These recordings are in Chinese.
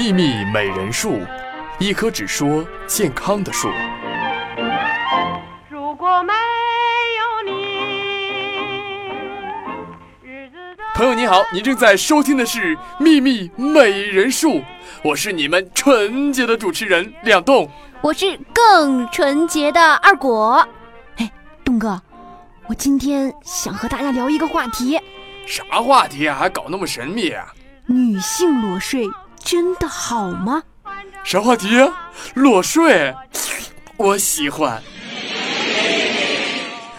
秘密美人树，一棵只说健康的树。如果没有你，日子朋友你好，您正在收听的是《秘密美人树》，我是你们纯洁的主持人两栋。我是更纯洁的二果。哎，东哥，我今天想和大家聊一个话题：啥话题啊？还搞那么神秘啊？女性裸睡真的好吗？啥话题啊？裸睡，我喜欢。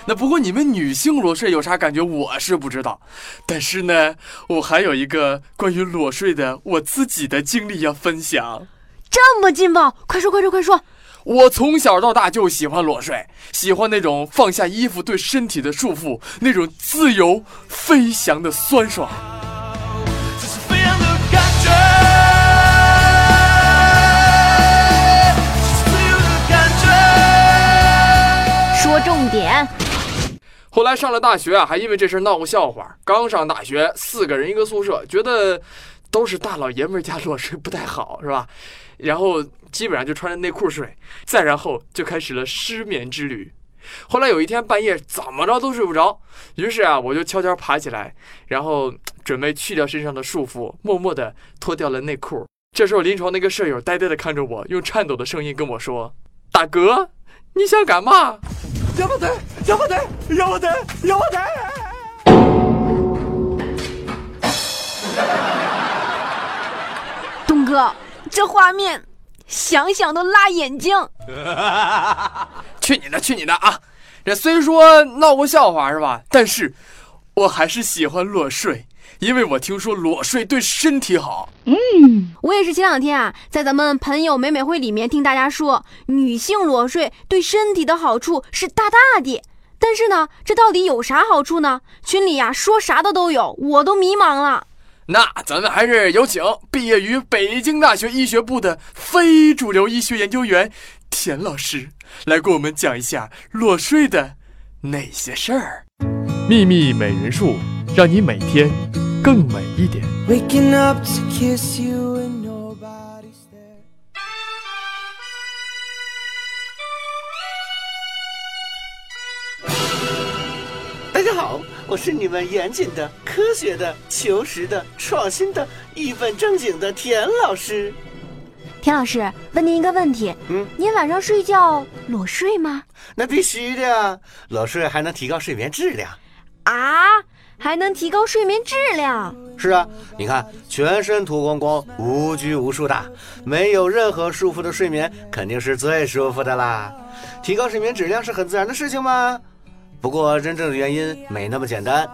那不过你们女性裸睡有啥感觉？我是不知道。但是呢，我还有一个关于裸睡的我自己的经历要分享。这么劲爆，快说快说快说！我从小到大就喜欢裸睡，喜欢那种放下衣服对身体的束缚，那种自由飞翔的酸爽。重点。后来上了大学啊，还因为这事闹过笑话。刚上大学，四个人一个宿舍，觉得都是大老爷们儿家裸睡不太好，是吧？然后基本上就穿着内裤睡，再然后就开始了失眠之旅。后来有一天半夜怎么着都睡不着，于是啊，我就悄悄爬起来，然后准备去掉身上的束缚，默默地脱掉了内裤。这时候临床那个舍友呆呆地看着我，用颤抖的声音跟我说：“大哥，你想干嘛？”要不得，要不得，要不得，要不得。东哥，这画面想想都辣眼睛。去你的，去你的啊！这虽说闹过笑话是吧？但是我还是喜欢裸睡，因为我听说裸睡对身体好。嗯我也是前两天啊，在咱们朋友美美会里面听大家说，女性裸睡对身体的好处是大大的。但是呢，这到底有啥好处呢？群里呀、说啥的都有，我都迷茫了。那咱们还是有请毕业于北京大学医学部的非主流医学研究员田老师来给我们讲一下裸睡的那些事儿。秘密美人术，让你每天更美一点。Waking up to kiss you and nobody's there. 大家好，我是你们严谨的、科学的、求实的、创新的、一本正经的田老师。田老师，问您一个问题，嗯，您晚上睡觉裸睡吗？那必须的呀，裸睡还能提高睡眠质量。啊，还能提高睡眠质量？是啊，你看，全身涂光光，无拘无束的，没有任何束缚的睡眠，肯定是最舒服的啦。提高睡眠质量是很自然的事情吗？不过，真正的原因没那么简单。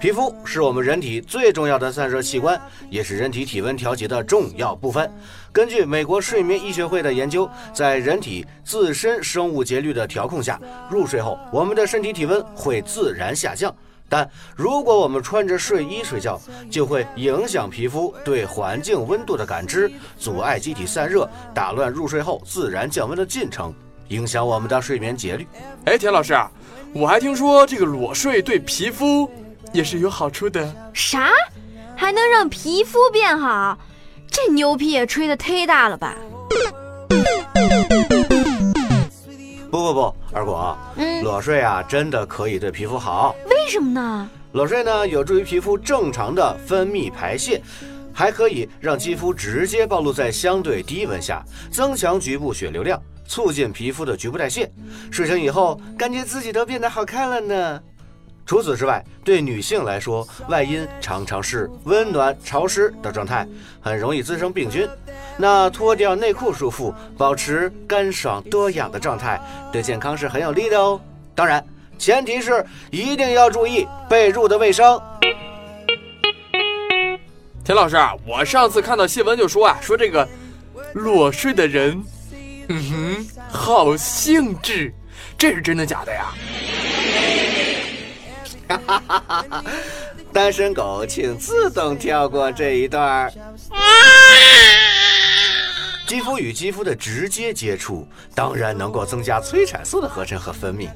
皮肤是我们人体最重要的散热器官，也是人体体温调节的重要部分。根据美国睡眠医学会的研究，在人体自身生物节律的调控下，入睡后我们的身体体温会自然下降。但如果我们穿着睡衣睡觉，就会影响皮肤对环境温度的感知，阻碍机体散热，打乱入睡后自然降温的进程，影响我们的睡眠节律。哎，田老师啊，我还听说这个裸睡对皮肤也是有好处的。啥？还能让皮肤变好？这牛皮也吹得忒大了吧？不不不，二果，嗯裸睡啊，真的可以对皮肤好。为什么呢？裸睡呢，有助于皮肤正常的分泌排泄，还可以让肌肤直接暴露在相对低温下，增强局部血流量，促进皮肤的局部代谢。睡醒以后，感觉自己都变得好看了呢。除此之外，对女性来说，外阴常常是温暖潮湿的状态，很容易滋生病菌。那脱掉内裤束缚，保持干爽多氧的状态，对健康是很有利的哦。当然，前提是一定要注意被褥的卫生。田老师啊，我上次看到新闻就说啊，说这个裸睡的人，嗯哼，好兴致，这是真的假的呀？单身狗，请自动跳过这一段儿。肌肤与肌肤的直接接触，当然能够增加催产素的合成和分泌。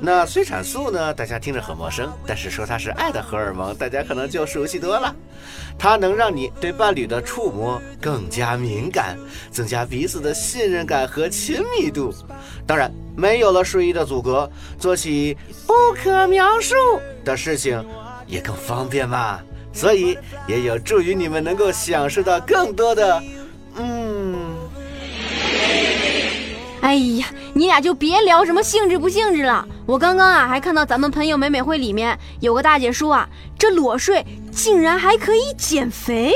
那催产素呢？大家听着很陌生，但是说它是爱的荷尔蒙，大家可能就熟悉多了。它能让你对伴侣的触摸更加敏感，增加彼此的信任感和亲密度。当然，没有了睡衣的阻隔，做起不可描述的事情也更方便嘛。所以也有助于你们能够享受到更多的，哎呀，你俩就别聊什么性质不性质了。我刚刚啊还看到咱们朋友美美会里面有个大姐说啊，这裸睡竟然还可以减肥。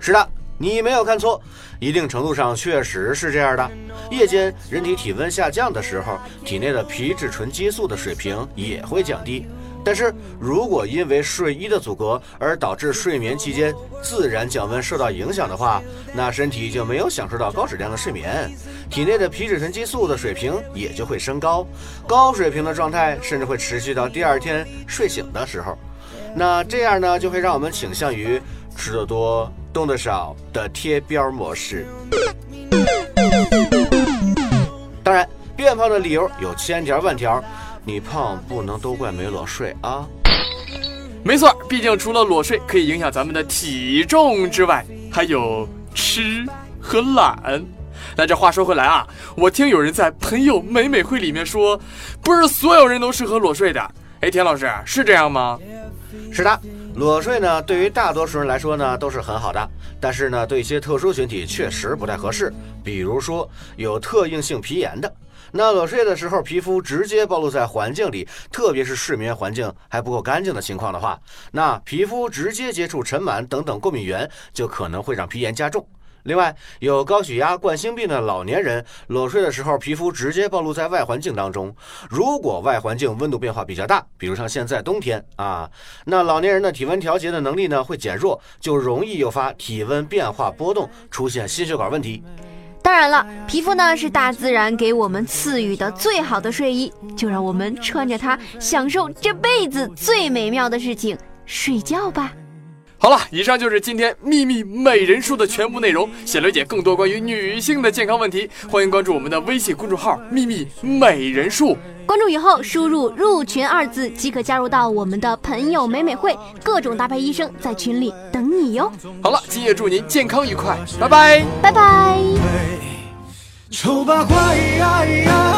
是的，你没有看错，一定程度上确实是这样的。夜间人体体温下降的时候，体内的皮质醇激素的水平也会降低。但是如果因为睡衣的阻隔而导致睡眠期间自然降温受到影响的话，那身体就没有享受到高质量的睡眠，体内的皮质醇激素的水平也就会升高，高水平的状态甚至会持续到第二天睡醒的时候。那这样呢，就会让我们倾向于吃得多、动得少的贴标模式。当然，变胖的理由有千条万条。你胖不能都怪没裸睡啊！没错，毕竟除了裸睡可以影响咱们的体重之外，还有吃和懒。那这话说回来啊，我听有人在朋友美美会里面说，不是所有人都适合裸睡的。哎，田老师是这样吗？是的，裸睡呢，对于大多数人来说呢都是很好的，但是呢，对一些特殊群体确实不太合适，比如说有特应性皮炎的。那裸睡的时候，皮肤直接暴露在环境里，特别是睡眠环境还不够干净的情况的话，那皮肤直接接触尘螨等等过敏源，就可能会让皮炎加重。另外，有高血压、冠心病的老年人裸睡的时候，皮肤直接暴露在外环境当中，如果外环境温度变化比较大，比如像现在冬天啊，那老年人的体温调节的能力呢会减弱，就容易诱发体温变化波动，出现心血管问题。当然了，皮肤呢是大自然给我们赐予的最好的睡衣，就让我们穿着它，享受这辈子最美妙的事情——睡觉吧。好了，以上就是今天秘密美人术的全部内容。想了解更多关于女性的健康问题，欢迎关注我们的微信公众号“秘密美人术”。关注以后，输入“入群”二字即可加入到我们的朋友美美会，各种搭配医生在群里等你哟。好了，今夜祝您健康愉快，拜拜，拜拜。丑八怪呀呀